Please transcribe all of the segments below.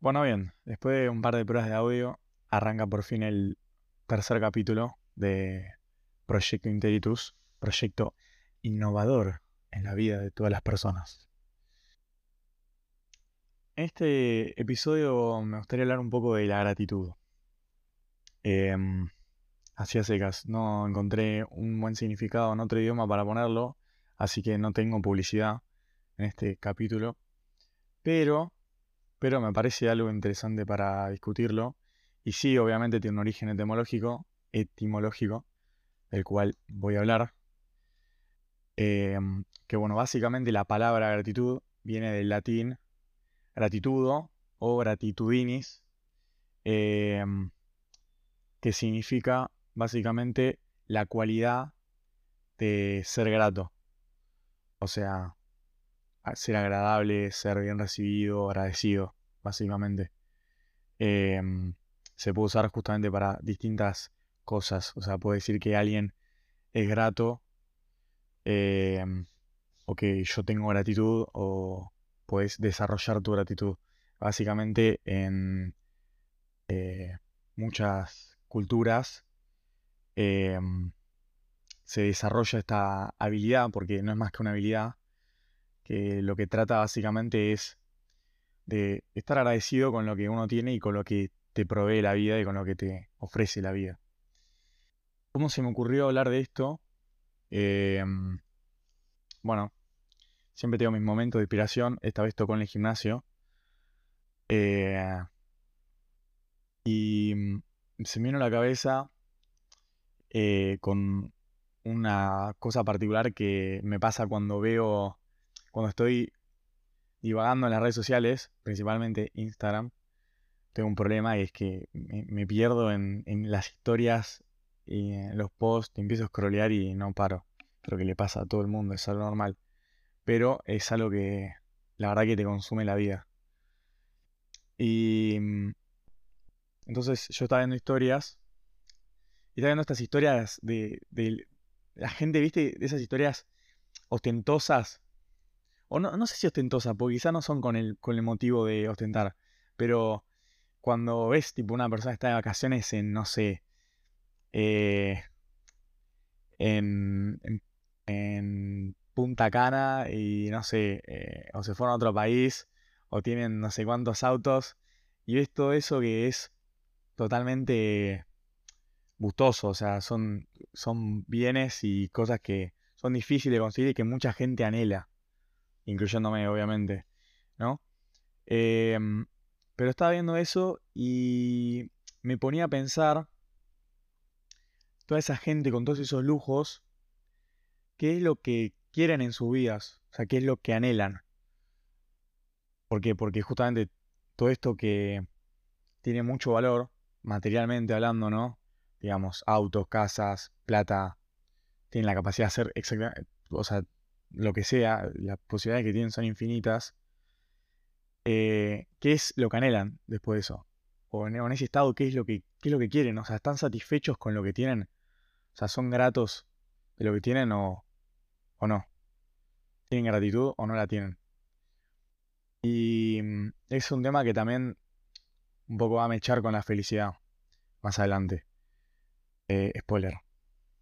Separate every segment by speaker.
Speaker 1: Bueno, bien, después de un par de pruebas de audio, arranca por fin el tercer capítulo de Proyecto Interitus, proyecto innovador en la vida de todas las personas. En este episodio me gustaría hablar un poco de la gratitud. Eh, así a secas, no encontré un buen significado en otro idioma para ponerlo, así que no tengo publicidad en este capítulo. Pero, pero me parece algo interesante para discutirlo. Y sí, obviamente tiene un origen etimológico, etimológico, del cual voy a hablar. Em, que bueno, básicamente la palabra gratitud viene del latín gratitudo o gratitudinis, em, que significa básicamente la cualidad de ser grato. O sea, ser agradable, ser bien recibido, agradecido, básicamente. Em, se puede usar justamente para distintas cosas. O sea, puede decir que alguien es grato em, o que yo tengo gratitud o puedes desarrollar tu gratitud. Básicamente en eh, muchas culturas em, se desarrolla esta habilidad, porque no es más que una habilidad, lo que trata básicamente es de estar agradecido con lo que uno tiene y con lo que te provee la vida y con lo que te ofrece la vida. ¿Cómo se me ocurrió hablar de esto? Em, bueno, siempre tengo mis momentos de inspiración, esta vez tocó en el gimnasio. Eh, y mm, se me vino a la cabeza eh, con una cosa particular que me pasa cuando veo, cuando estoy divagando en las redes sociales, principalmente Instagram, tengo un problema y es que me, pierdo en, las historias y en los posts, empiezo a scrollear y no paro. Creo que le pasa a todo el mundo, es algo normal. Pero es algo que la verdad que te consume la vida. Y mm, entonces yo estaba viendo historias y estaba viendo estas historias de, de la gente, viste, de esas historias ostentosas. O no, no sé si ostentosas, porque quizás no son con el, con el motivo de ostentar. Pero cuando ves tipo una persona está de vacaciones en, no sé, eh, en, en, Punta Cana y no sé, eh, o se fueron a otro país, o tienen no sé cuántos autos, y ves todo eso que es totalmente gustoso, o sea, son, son bienes y cosas que son difíciles de conseguir y que mucha gente anhela, incluyéndome obviamente, ¿no? Em, pero estaba viendo eso y me ponía a pensar, toda esa gente con todos esos lujos, ¿qué es lo que quieren en sus vidas? O sea, ¿qué es lo que anhelan? ¿Por qué? Porque justamente todo esto que tiene mucho valor, materialmente hablando, ¿no? Digamos, autos, casas, plata, tienen la capacidad de hacer exactamente, o sea, lo que sea, las posibilidades que tienen son infinitas. Eh, ¿qué es lo que anhelan después de eso? O en, ese estado, ¿qué es, lo que, es lo que quieren? O sea, ¿están satisfechos con lo que tienen? O sea, ¿son gratos de lo que tienen o, o no? ¿Tienen gratitud o no la tienen? Y mm, es un tema que también un poco va a mechar con la felicidad más adelante. Eh, spoiler.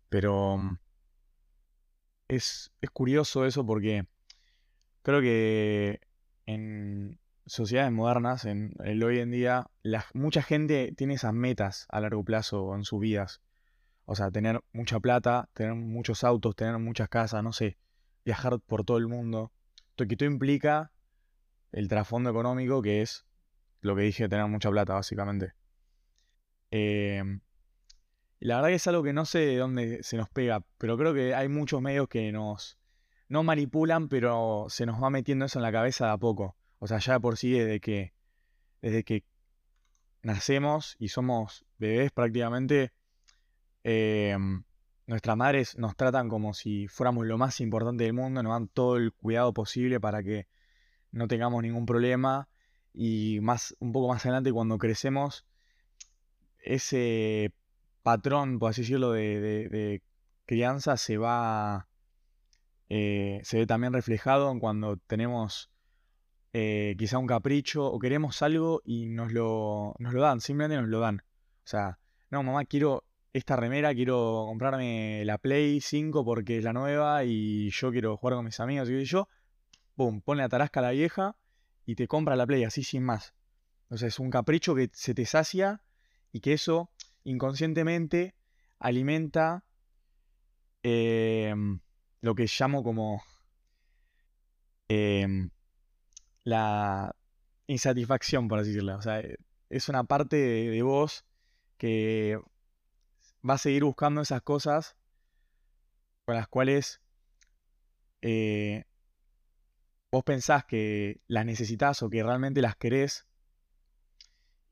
Speaker 1: Pero mm, es, es curioso eso porque creo que en sociedades modernas, en el hoy en día, mucha gente tiene esas metas a largo plazo en sus vidas. O sea, tener mucha plata, tener muchos autos, tener muchas casas, no sé, viajar por todo el mundo. Todo implica el trasfondo económico, que es lo que dije, tener mucha plata, básicamente. Y la verdad que es algo que no sé de dónde se nos pega, pero creo que hay muchos medios que nos no manipulan, pero se nos va metiendo eso en la cabeza de a poco. O sea, ya por sí desde que desde que nacemos y somos bebés prácticamente, em, nuestras madres nos tratan como si fuéramos lo más importante del mundo, nos dan todo el cuidado posible para que no tengamos ningún problema. Y más, un poco más adelante, cuando crecemos, ese patrón, por así decirlo, de, crianza se va. Eh, se ve también reflejado en cuando tenemos eh, quizá un capricho o queremos algo y nos lo, nos lo dan, simplemente nos lo dan. O sea, no, mamá, quiero esta remera, quiero comprarme la Play 5 porque es la nueva y yo quiero jugar con mis amigos y yo, pum, pone la tarasca a la vieja y te compra la Play así sin más. O sea, es un capricho que se te sacia y que eso inconscientemente alimenta em, lo que llamo como em, la insatisfacción, por así decirlo. O sea, es una parte de, vos que va a seguir buscando esas cosas con las cuales eh, vos pensás que las necesitas o que realmente las querés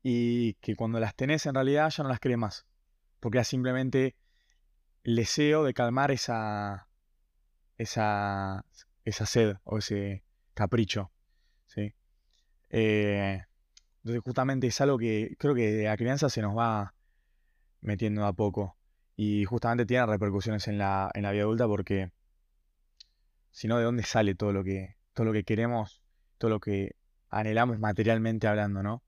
Speaker 1: y que cuando las tenés en realidad ya no las querés más. Porque es simplemente el deseo de calmar esa, esa, esa sed o ese capricho. ¿sí? Eh, entonces justamente es algo que creo que la crianza se nos va metiendo a poco. Y justamente tiene repercusiones en la, en la vida adulta porque si no, ¿de dónde sale todo lo que, todo lo que queremos, todo lo que anhelamos materialmente hablando, ¿no?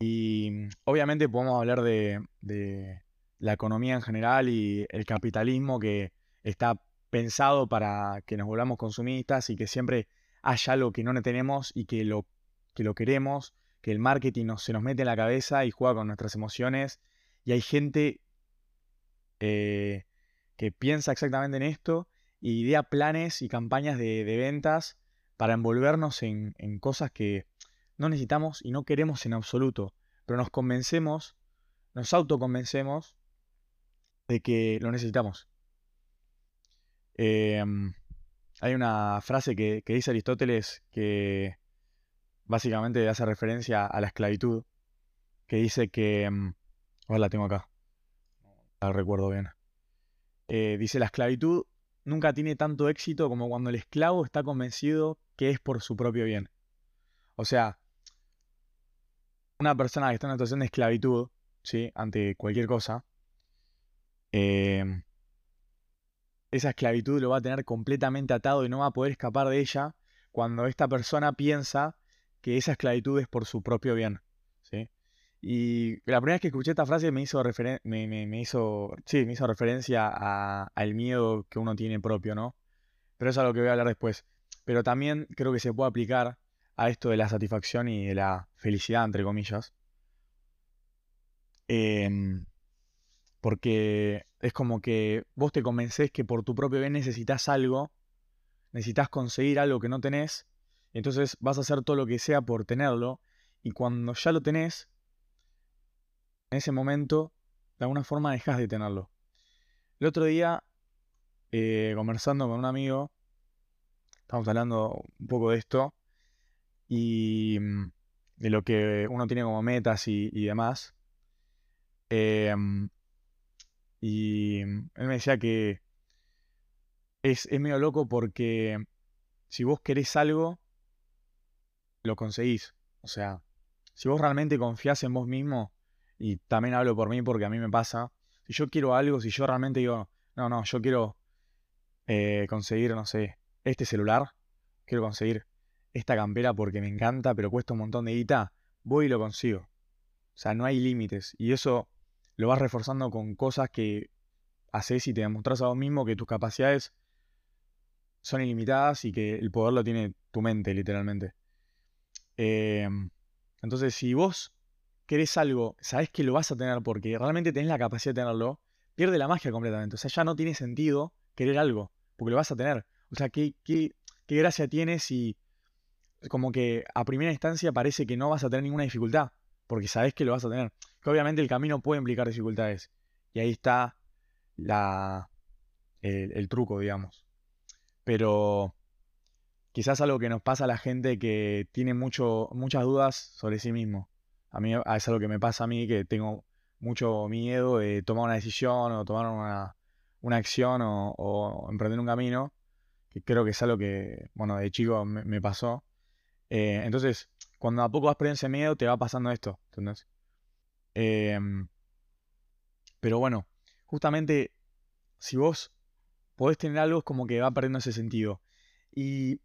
Speaker 1: Y obviamente podemos hablar de, de la economía en general y el capitalismo que está pensado para que nos volvamos consumistas y que siempre haya algo que no tenemos y que lo, que lo queremos, que el marketing se nos mete en la cabeza y juega con nuestras emociones. Y hay gente eh, que piensa exactamente en esto y idea planes y campañas de, ventas para envolvernos en, en cosas que no necesitamos y no queremos en absoluto. Pero nos convencemos, nos autoconvencemos de que lo necesitamos. Eh, hay una frase que, dice Aristóteles que básicamente hace referencia a la esclavitud, que dice que... Mm, ahora la tengo acá, la recuerdo bien. Eh, dice, la esclavitud nunca tiene tanto éxito como cuando el esclavo está convencido que es por su propio bien. O sea, una persona que está en una situación de esclavitud, ¿sí? Ante cualquier cosa, eh, esa esclavitud lo va a tener completamente atado y no va a poder escapar de ella cuando esta persona piensa que esa esclavitud es por su propio bien. ¿sí? Y la primera vez que escuché esta frase me hizo, me, hizo, sí, me hizo referencia al miedo que uno tiene propio, ¿no? Pero eso es algo que voy a hablar después. Pero también creo que se puede aplicar a esto de la satisfacción y de la felicidad, entre comillas. Em, porque es como que vos te convencés que por tu propio bien necesitas algo, necesitas conseguir algo que no tenés, entonces vas a hacer todo lo que sea por tenerlo, y cuando ya lo tenés, en ese momento, de alguna forma dejas de tenerlo. El otro día, eh, conversando con un amigo, estamos hablando un poco de esto, y mm, de lo que uno tiene como metas y, demás. Eh, y él me decía que es, medio loco porque si vos querés algo, lo conseguís. O sea, si vos realmente confías en vos mismo, y también hablo por mí porque a mí me pasa, si yo quiero algo, si yo realmente digo, no, no, yo quiero eh, conseguir, no sé, este celular, quiero conseguir esta campera porque me encanta, pero cuesta un montón de guita, voy y lo consigo. O sea, no hay límites. Y eso lo vas reforzando con cosas que haces y te demostrás a vos mismo que tus capacidades son ilimitadas y que el poder lo tiene tu mente, literalmente. Em, entonces, si vos querés algo, sabés que lo vas a tener porque realmente tenés la capacidad de tenerlo, pierde la magia completamente. O sea, ya no tiene sentido querer algo, porque lo vas a tener. O sea, ¿qué, qué, qué gracia tiene si como que a primera instancia parece que no vas a tener ninguna dificultad? Porque sabés que lo vas a tener que obviamente el camino puede implicar dificultades. Y ahí está la, el, truco, digamos. Pero quizás algo que nos pasa a la gente que tiene mucho, muchas dudas sobre sí mismo. A mí es algo que me pasa a mí, que tengo mucho miedo de tomar una decisión o tomar una, una acción o, emprender un camino, que creo que es algo que, bueno, de chico me, pasó. Eh, entonces, cuando a poco vas perdiendo ese miedo, te va pasando esto, ¿entendés? Em, pero bueno, justamente si vos podés tener algo es como que va perdiendo ese sentido. Y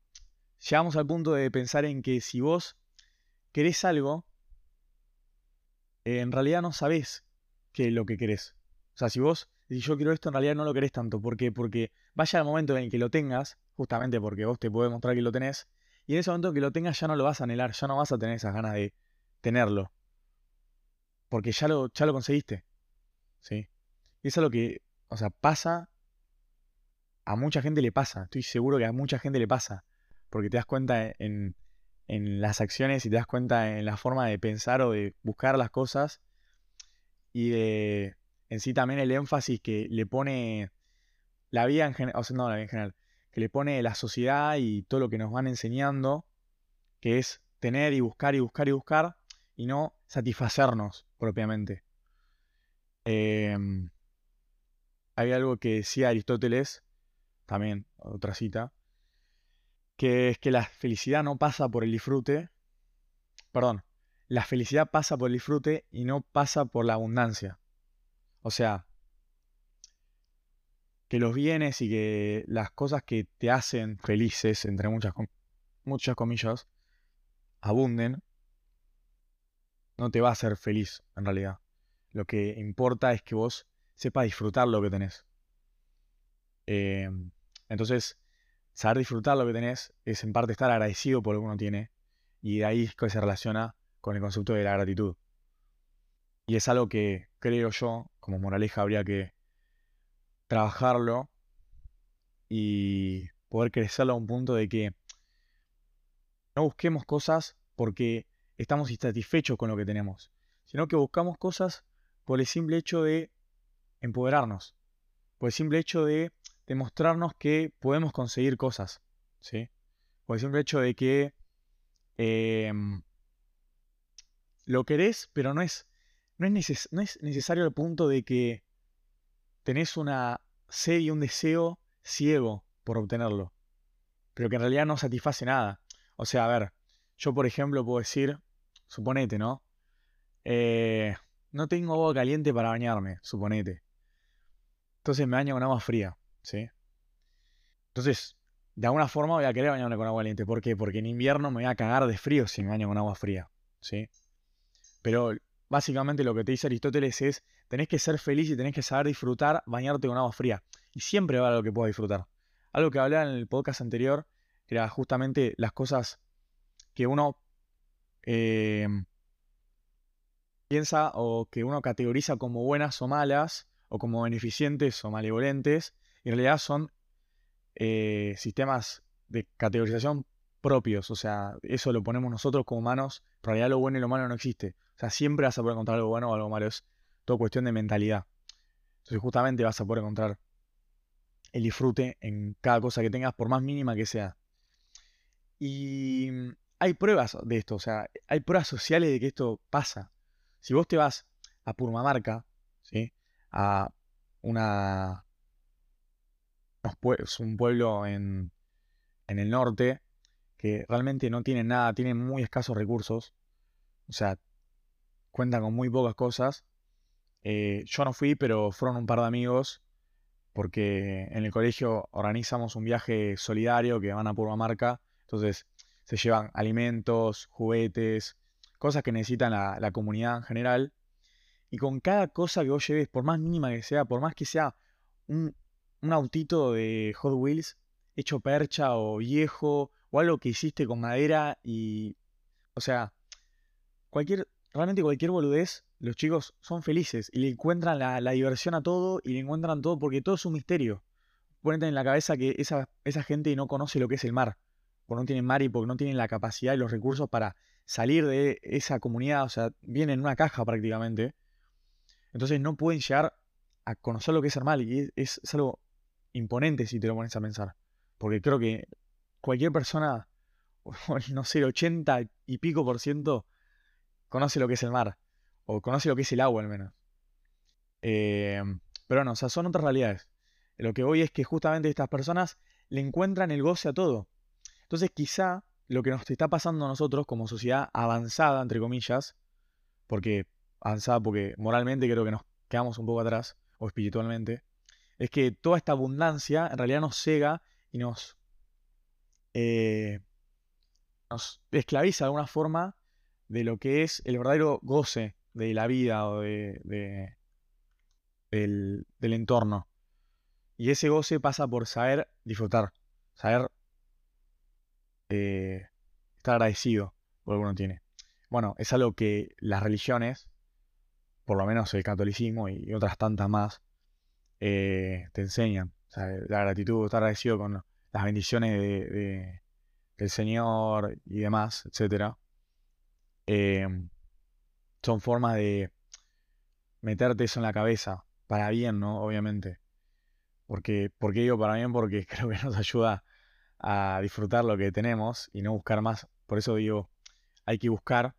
Speaker 1: llegamos al punto de pensar en que si vos querés algo, en realidad no sabés qué es lo que querés. O sea, si vos decís yo quiero esto, en realidad no lo querés tanto. ¿Por qué? Porque vaya el momento en el que lo tengas, justamente porque vos te podés mostrar que lo tenés, y en ese momento que lo tengas ya no lo vas a anhelar, ya no vas a tener esas ganas de tenerlo. Porque ya lo, ya lo conseguiste. ¿Sí? Y eso es lo que, o sea, pasa, a mucha gente le pasa, estoy seguro que a mucha gente le pasa, porque te das cuenta en, en las acciones y te das cuenta en la forma de pensar o de buscar las cosas y de en sí también el énfasis que le pone la vida en general, o sea, no la vida en general, que le pone la sociedad y todo lo que nos van enseñando, que es tener y buscar y buscar y buscar y no satisfacernos propiamente. Em, hay algo que decía Aristóteles, también otra cita, que es que la felicidad no pasa por el disfrute, perdón, la felicidad pasa por el disfrute y no pasa por la abundancia. O sea, que los bienes y que las cosas que te hacen felices, entre muchas, muchas comillas, abunden, no te va a hacer feliz en realidad. Lo que importa es que vos sepas disfrutar lo que tenés. Em, entonces, saber disfrutar lo que tenés es en parte estar agradecido por lo que uno tiene. Y de ahí es que se relaciona con el concepto de la gratitud. Y es algo que creo yo, como moraleja, habría que trabajarlo y poder crecerlo a un punto de que no busquemos cosas porque estamos insatisfechos con lo que tenemos, sino que buscamos cosas por el simple hecho de empoderarnos, por el simple hecho de demostrarnos que podemos conseguir cosas, ¿sí? Por el simple hecho de que em, lo querés, pero no es, no es, no es necesario el punto de que tenés una sed y un deseo ciego por obtenerlo, pero que en realidad no satisface nada. O sea, a ver, yo por ejemplo puedo decir, suponete, ¿no? Eh, no tengo agua caliente para bañarme, suponete. Entonces me baño con agua fría, ¿sí? Entonces, de alguna forma voy a querer bañarme con agua caliente. ¿Por qué? Porque en invierno me voy a cagar de frío si me baño con agua fría, ¿sí? Pero básicamente lo que te dice Aristóteles es, tenés que ser feliz y tenés que saber disfrutar bañarte con agua fría. Y siempre va a algo que puedas disfrutar. Algo que hablaba en el podcast anterior era justamente las cosas que uno eh, piensa o que uno categoriza como buenas o malas, o como beneficientes o malevolentes, y en realidad son eh, sistemas de categorización propios. O sea, eso lo ponemos nosotros como humanos, en realidad lo bueno y lo malo no existe. O sea, siempre vas a poder encontrar algo bueno o algo malo. Cuestión de mentalidad. Entonces justamente vas a poder encontrar el disfrute en cada cosa que tengas, por más mínima que sea. Y hay pruebas de esto, o sea, hay pruebas sociales de que esto pasa. Si vos te vas a Purmamarca, ¿sí? a una, un pueblo en, en el norte que realmente no tiene nada, tiene muy escasos recursos, o sea, cuentan con muy pocas cosas. Eh, yo no fui, pero fueron un par de amigos, porque en el colegio organizamos un viaje solidario que van a Purmamarca, entonces se llevan alimentos, juguetes, cosas que necesitan la, comunidad en general. Y con cada cosa que vos lleves, por más mínima que sea, por más que sea un, un autito de Hot Wheels hecho percha o viejo, o algo que hiciste con madera y... O sea, cualquier, realmente cualquier boludez, los chicos son felices y le encuentran la, diversión a todo y le encuentran todo porque todo es un misterio. Ponete en la cabeza que esa, esa gente no conoce lo que es el mar porque no tienen mar y porque no tienen la capacidad y los recursos para salir de esa comunidad, o sea, vienen en una caja prácticamente. Entonces no pueden llegar a conocer lo que es ser mal y es, algo imponente si te lo pones a pensar. Porque creo que cualquier persona, no sé, el 80 y pico por ciento, conoce lo que es el mar. O conoce lo que es el agua al menos. Eh, pero no, o sea, son otras realidades. Lo que voy es que justamente estas personas le encuentran el goce a todo. Entonces quizá lo que nos está pasando a nosotros como sociedad avanzada, entre comillas, porque avanzada porque moralmente creo que nos quedamos un poco atrás, o espiritualmente, es que toda esta abundancia en realidad nos cega y nos, eh, nos esclaviza de alguna forma de lo que es el verdadero goce de la vida o de, del, entorno. Y ese goce pasa por saber disfrutar, saber eh, estar agradecido por lo que uno tiene. Bueno, es algo que las religiones, por lo menos el catolicismo y otras tantas más, eh, te enseñan. la gratitud, estar agradecido con las bendiciones de, del Señor y demás, etc. Em, son formas de meterte eso en la cabeza, para bien, ¿no? Obviamente. Porque, ¿Por qué digo para bien? Porque creo que nos ayuda a disfrutar lo que tenemos y no buscar más. Por eso digo, hay que buscar,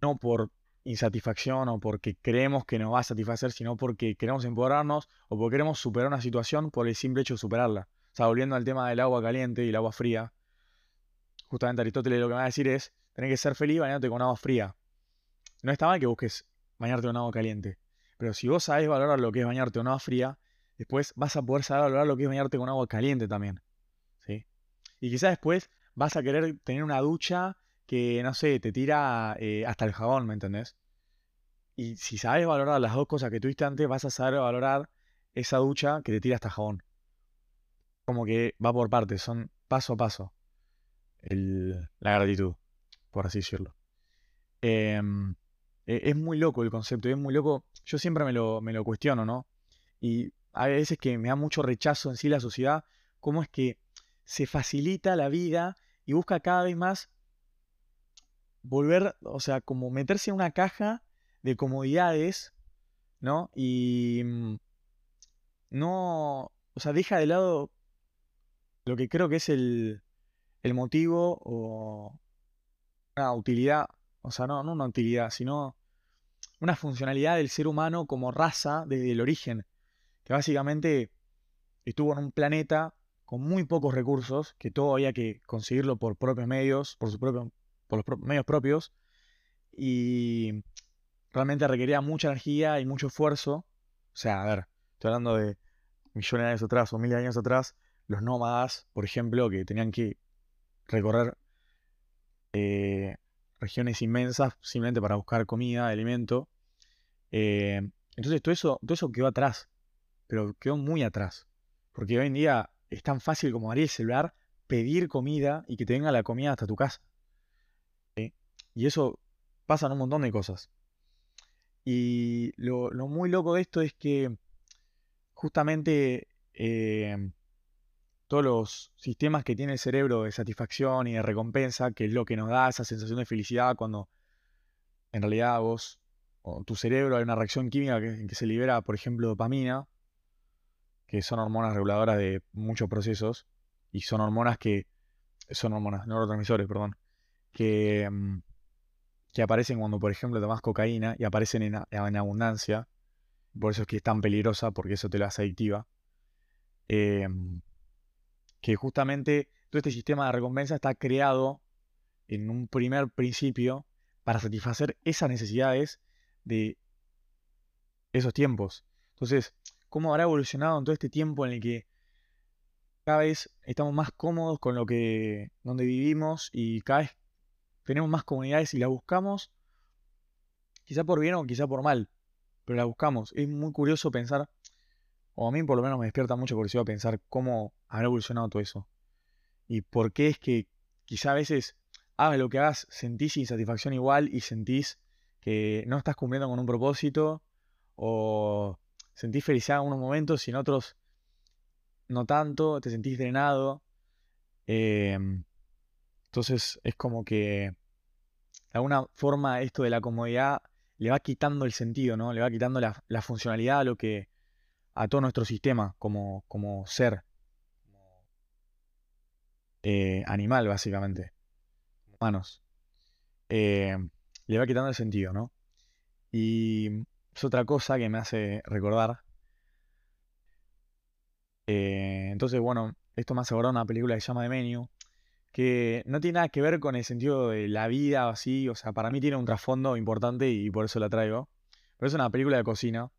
Speaker 1: no por insatisfacción o porque creemos que nos va a satisfacer, sino porque queremos empoderarnos o porque queremos superar una situación por el simple hecho de superarla. O sea, volviendo al tema del agua caliente y el agua fría, justamente Aristóteles lo que va a decir es, tenés que ser feliz bañándote con agua fría. No está mal que busques bañarte con agua caliente, pero si vos sabés valorar lo que es bañarte con agua fría, después vas a poder saber valorar lo que es bañarte con agua caliente también. ¿sí? Y quizás después vas a querer tener una ducha que, no sé, te tira eh, hasta el jabón, ¿me entendés? Y si sabes valorar las dos cosas que tuviste antes, vas a saber valorar esa ducha que te tira hasta jabón. Como que va por partes, son paso a paso la gratitud, por así decirlo. Em, e, es muy loco el concepto, es muy loco. Yo siempre me lo, me lo cuestiono, ¿no? Y hay veces que me da mucho rechazo en sí la sociedad, cómo es que se facilita la vida y busca cada vez más volver, o sea, como meterse en una caja de comodidades, ¿no? Y mm, no, o sea, deja de lado lo que creo que es el, el motivo o una utilidad, o sea, no, una utilidad, sino una funcionalidad del ser humano como raza desde el origen, que básicamente estuvo en un planeta con muy pocos recursos, que todo había que conseguirlo por propios medios, por, su propio, por los medios propios, y realmente requería mucha energía y mucho esfuerzo. O sea, a ver, estoy hablando de millones de años atrás o mil años atrás, los nómadas, por ejemplo, que tenían que recorrer eh, regiones inmensas simplemente para buscar comida, alimento. Eh, entonces todo eso, todo eso quedó atrás, pero quedó muy atrás. Porque hoy en día es tan fácil como abrir el celular, pedir comida y que te venga la comida hasta tu casa. Y eso pasa en un montón de cosas. Y lo, muy loco de esto es que justamente eh, todos los sistemas que tiene el cerebro de satisfacción y de recompensa, que es lo que nos da esa sensación de felicidad cuando en realidad vos o tu cerebro hay una reacción química que, en que se libera, por ejemplo, dopamina, que son hormonas reguladoras de muchos procesos, y son hormonas que, son hormonas, neurotransmisores, perdón, que, mm, que aparecen cuando, por ejemplo, tomas cocaína y aparecen en, en, abundancia, por eso es que es tan peligrosa, porque eso te lo hace adictiva. Eh, que justamente todo este sistema de recompensa está creado en un primer principio para satisfacer esas necesidades de esos tiempos. Entonces, ¿cómo habrá evolucionado en todo este tiempo en el que cada vez estamos más cómodos con lo que donde vivimos y cada vez tenemos más comunidades y la buscamos quizá por bien o quizá por mal, pero la buscamos. Es muy curioso pensar o a mí por lo menos me despierta mucha curiosidad pensar cómo habrá evolucionado todo eso. Y por qué es que quizá a veces hagas lo que hagas, sentís insatisfacción igual y sentís que no estás cumpliendo con un propósito o sentís felicidad en unos momentos y en otros no tanto, te sentís drenado. Em, entonces es como que de alguna forma esto de la comodidad le va quitando el sentido, ¿no? Le va quitando la, la funcionalidad a lo que a todo nuestro sistema como, como ser eh, animal, básicamente, humanos. Eh, le va quitando el sentido, ¿no? Y es otra cosa que me hace recordar. Eh, entonces, bueno, esto me hace acordar una película que se llama The Menu, que no tiene nada que ver con el sentido de la vida o así, o sea, para mí tiene un trasfondo importante y por eso la traigo. Pero es una película de cocina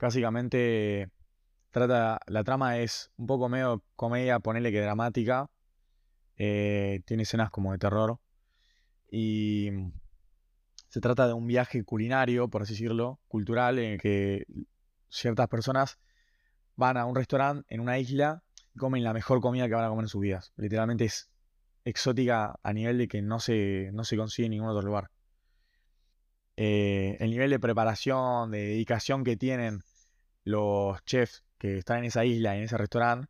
Speaker 1: Básicamente trata, la trama es un poco medio comedia, ponele que dramática. Eh, tiene escenas como de terror. Y se trata de un viaje culinario, por así decirlo, cultural, en el que ciertas personas van a un restaurante en una isla y comen la mejor comida que van a comer en sus vidas. Literalmente es exótica a nivel de que no se, no se consigue en ningún otro lugar. Eh, el nivel de preparación, de dedicación que tienen los chefs que están en esa isla, en ese restaurante,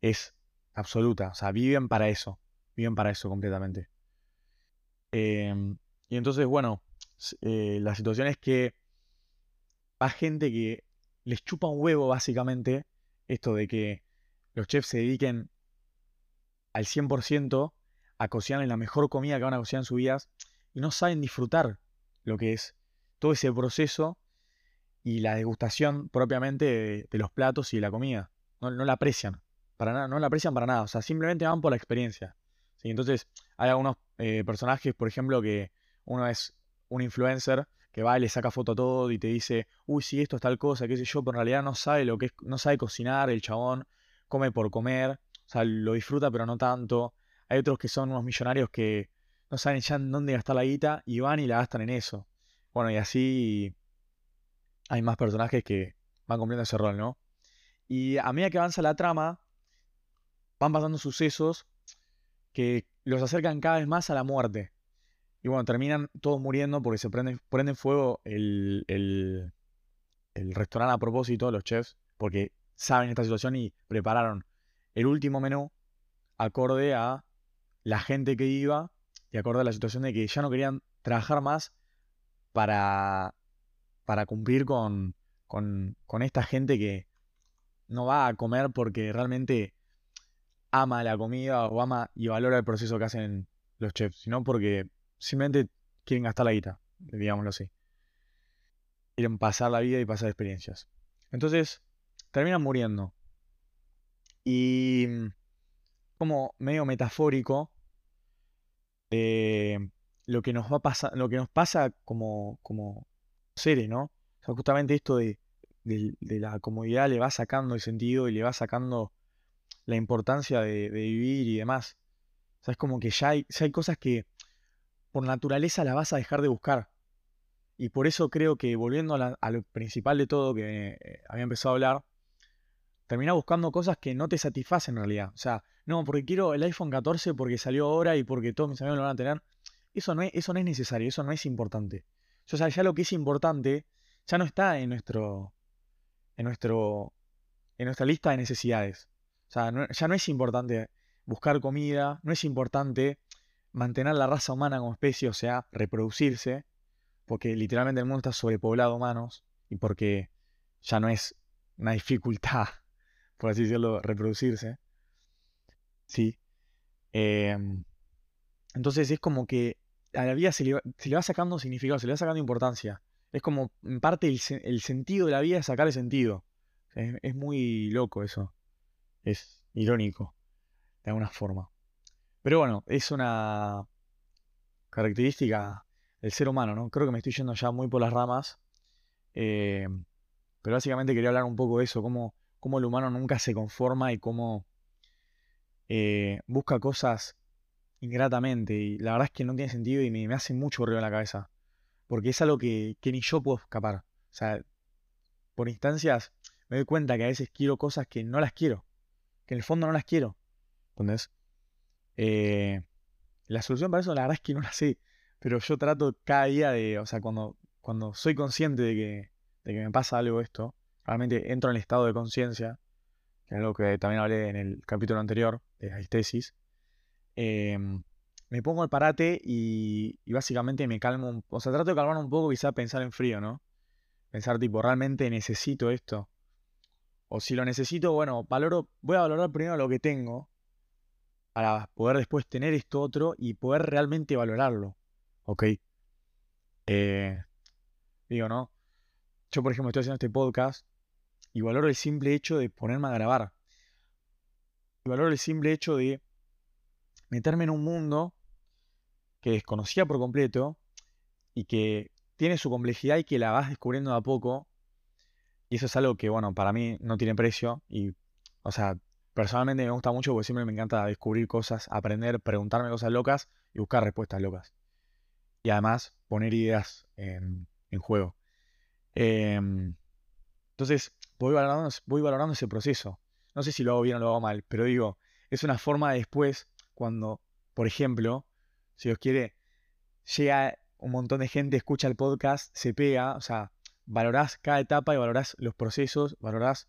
Speaker 1: es absoluta. O sea, viven para eso. Viven para eso completamente. Em, y entonces, bueno, eh, la situación es que hay gente que les chupa un huevo, básicamente, esto de que los chefs se dediquen al 100% a cocinar la mejor comida que van a cocinar en su vida y no saben disfrutar lo que es todo ese proceso y la degustación propiamente de, los platos y de la comida. No, la aprecian, para nada, no la aprecian para nada, o sea, simplemente van por la experiencia. ¿sí? Entonces, hay algunos eh, personajes, por ejemplo, que uno es un influencer que va y le saca foto a todo y te dice, uy, sí, esto es tal cosa, qué sé yo, pero en realidad no sabe lo que es, no sabe cocinar, el chabón come por comer, o sea, lo disfruta pero no tanto. Hay otros que son unos millonarios que no saben ya dónde gastar la guita y van y la gastan en eso. Bueno, y así hay más personajes que van cumpliendo ese rol, ¿no? Y a medida que avanza la trama, van pasando sucesos que los acercan cada vez más a la muerte. Y bueno, terminan todos muriendo porque se prende, prende fuego el, el, el restaurante a propósito, los chefs, porque saben esta situación y prepararon el último menú acorde a la gente que iba y acorde a la situación de que ya no querían trabajar más para, para cumplir con, con, con esta gente que no va a comer porque realmente ama la comida o ama y valora el proceso que hacen los chefs, sino porque simplemente quieren gastar la guita, digámoslo así. Quieren pasar la vida y pasar experiencias. Entonces, terminan muriendo. Y como medio metafórico, eh, lo que nos va a lo que nos pasa como, como seres, ¿no? O sea, justamente esto de, la comodidad le va sacando el sentido y le va sacando la importancia de, vivir y demás. O sea, es como que ya hay, hay cosas que por naturaleza las vas a dejar de buscar. Y por eso creo que volviendo a, lo principal de todo que eh, había empezado a hablar, termina buscando cosas que no te satisfacen en realidad. O sea, no, porque quiero el iPhone 14 porque salió ahora y porque todos mis amigos lo van a tener. Eso no es, eso no es necesario, eso no es importante. O sea, ya lo que es importante ya no está en nuestro. en nuestro. en nuestra lista de necesidades. O sea, ya no es importante buscar comida, no es importante mantener la raza humana como especie, o sea, reproducirse, porque literalmente el mundo está sobrepoblado de humanos y porque ya no es una dificultad, por así decirlo, reproducirse. Sí. Em, entonces es como que a la vida se le, va sacando significado, se le va sacando importancia. Es como, en parte, el, sentido de la vida es sacarle sentido. Es, muy loco eso. Es irónico, de alguna forma. Pero bueno, es una característica del ser humano, ¿no? Creo que me estoy yendo ya muy por las ramas. Em, pero básicamente quería hablar un poco de eso, cómo, cómo el humano nunca se conforma y cómo eh, busca cosas ingratamente y la verdad es que no tiene sentido y me, hace mucho ruido en la cabeza. Porque es algo que, ni yo puedo escapar. O sea, por instancias me doy cuenta que a veces quiero cosas que no las quiero. Que en el fondo no las quiero. ¿Entendés? Eh, la solución para eso la verdad es que no la sé. Pero yo trato cada día de, o sea, cuando, cuando soy consciente de que, de que me pasa algo esto, realmente entro en el estado de conciencia, que es algo que también hablé en el capítulo anterior de Aistesis, em, me pongo el parate y, básicamente me calmo, o sea, trato de calmar un poco, quizá pensar en frío, ¿no? Pensar tipo, ¿realmente necesito esto? O si lo necesito, bueno, valoro, voy a valorar primero lo que tengo para poder después tener esto otro y poder realmente valorarlo. ¿Ok? Eh, digo, ¿no? Yo, por ejemplo, estoy haciendo este podcast y valoro el simple hecho de ponerme a grabar. Valoro el simple hecho de meterme en un mundo que desconocía por completo y que tiene su complejidad y que la vas descubriendo de a poco. Y eso es algo que, bueno, para mí no tiene precio. Y, o sea, personalmente me gusta mucho porque siempre me encanta descubrir cosas, aprender, preguntarme cosas locas y buscar respuestas locas. Y además poner ideas en, juego. Em, entonces, voy valorando ese proceso. No sé si lo hago bien o lo hago mal, pero digo, es una forma de después, cuando, por ejemplo, si os quiere, llega un montón de gente, escucha el podcast, se pega, o sea, valorás cada etapa y valorás los procesos, valorás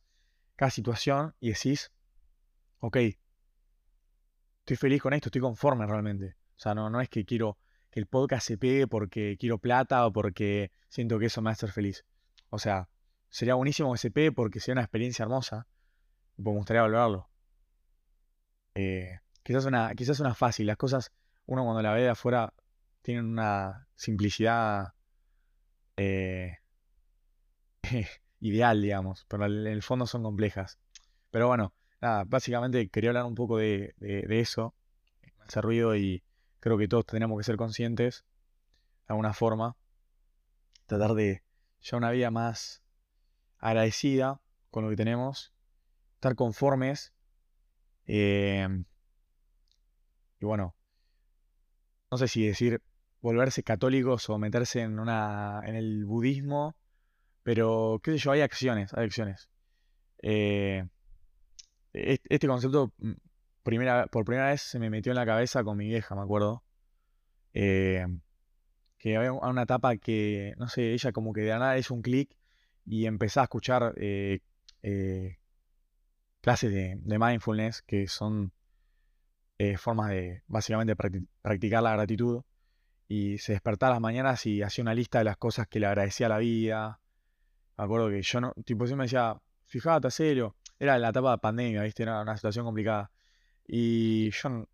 Speaker 1: cada situación y decís, ok, estoy feliz con esto, estoy conforme realmente. O sea, no, no es que quiero que el podcast se pegue porque quiero plata o porque siento que eso me a hacer feliz. O sea, sería buenísimo que se pegue porque sería una experiencia hermosa. Me gustaría valorarlo. Eh, quizás, una, quizás una fácil. Las cosas, uno cuando la ve de afuera, tienen una simplicidad eh, ideal, digamos. Pero en el fondo son complejas. Pero bueno, nada, básicamente quería hablar un poco de, eso. Me hace ruido y creo que todos tenemos que ser conscientes, de alguna forma. Tratar de llevar una vida más agradecida con lo que tenemos. Estar conformes. Em, y bueno, no sé si decir volverse católicos o meterse en una en el budismo, pero qué sé yo, hay acciones, hay acciones. Eh, este concepto mm, primera, por primera vez se me metió en la cabeza con mi vieja, me acuerdo. Eh, que había una etapa que, no sé, ella como que de nada hizo un clic y empezó a escuchar eh, eh, clases de, mindfulness que son formas de básicamente practicar la gratitud. Y se despertaba las mañanas y hacía una lista de las cosas que le agradecía a la vida. Me acuerdo que yo no, tipo, siempre me decía, fíjate, serio era la etapa de pandemia, ¿viste? Era una situación complicada. Y yo no,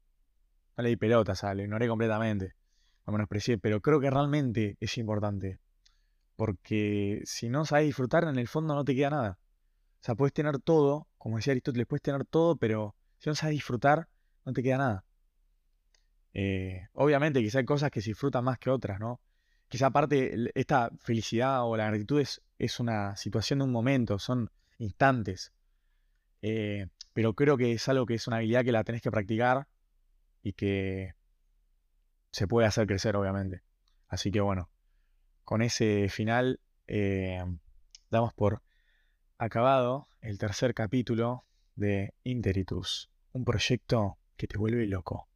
Speaker 1: le di pelota, o lo ignoré completamente. Me menosprecié, pero creo que realmente es importante. Porque si no sabes disfrutar, en el fondo no te queda nada. O sea, puedes tener todo, como decía Aristóteles, puedes tener todo, pero si no sabes disfrutar, no te queda nada. Eh, obviamente, quizá hay cosas que se disfrutan más que otras, ¿no? Quizá aparte, esta felicidad o la gratitud es, una situación de un momento, son instantes. Eh, pero creo que es algo que es una habilidad que la tenés que practicar y que se puede hacer crecer, obviamente. Así que bueno, con ese final eh, damos por acabado el tercer capítulo de Interitus, un proyecto que te vuelve loco.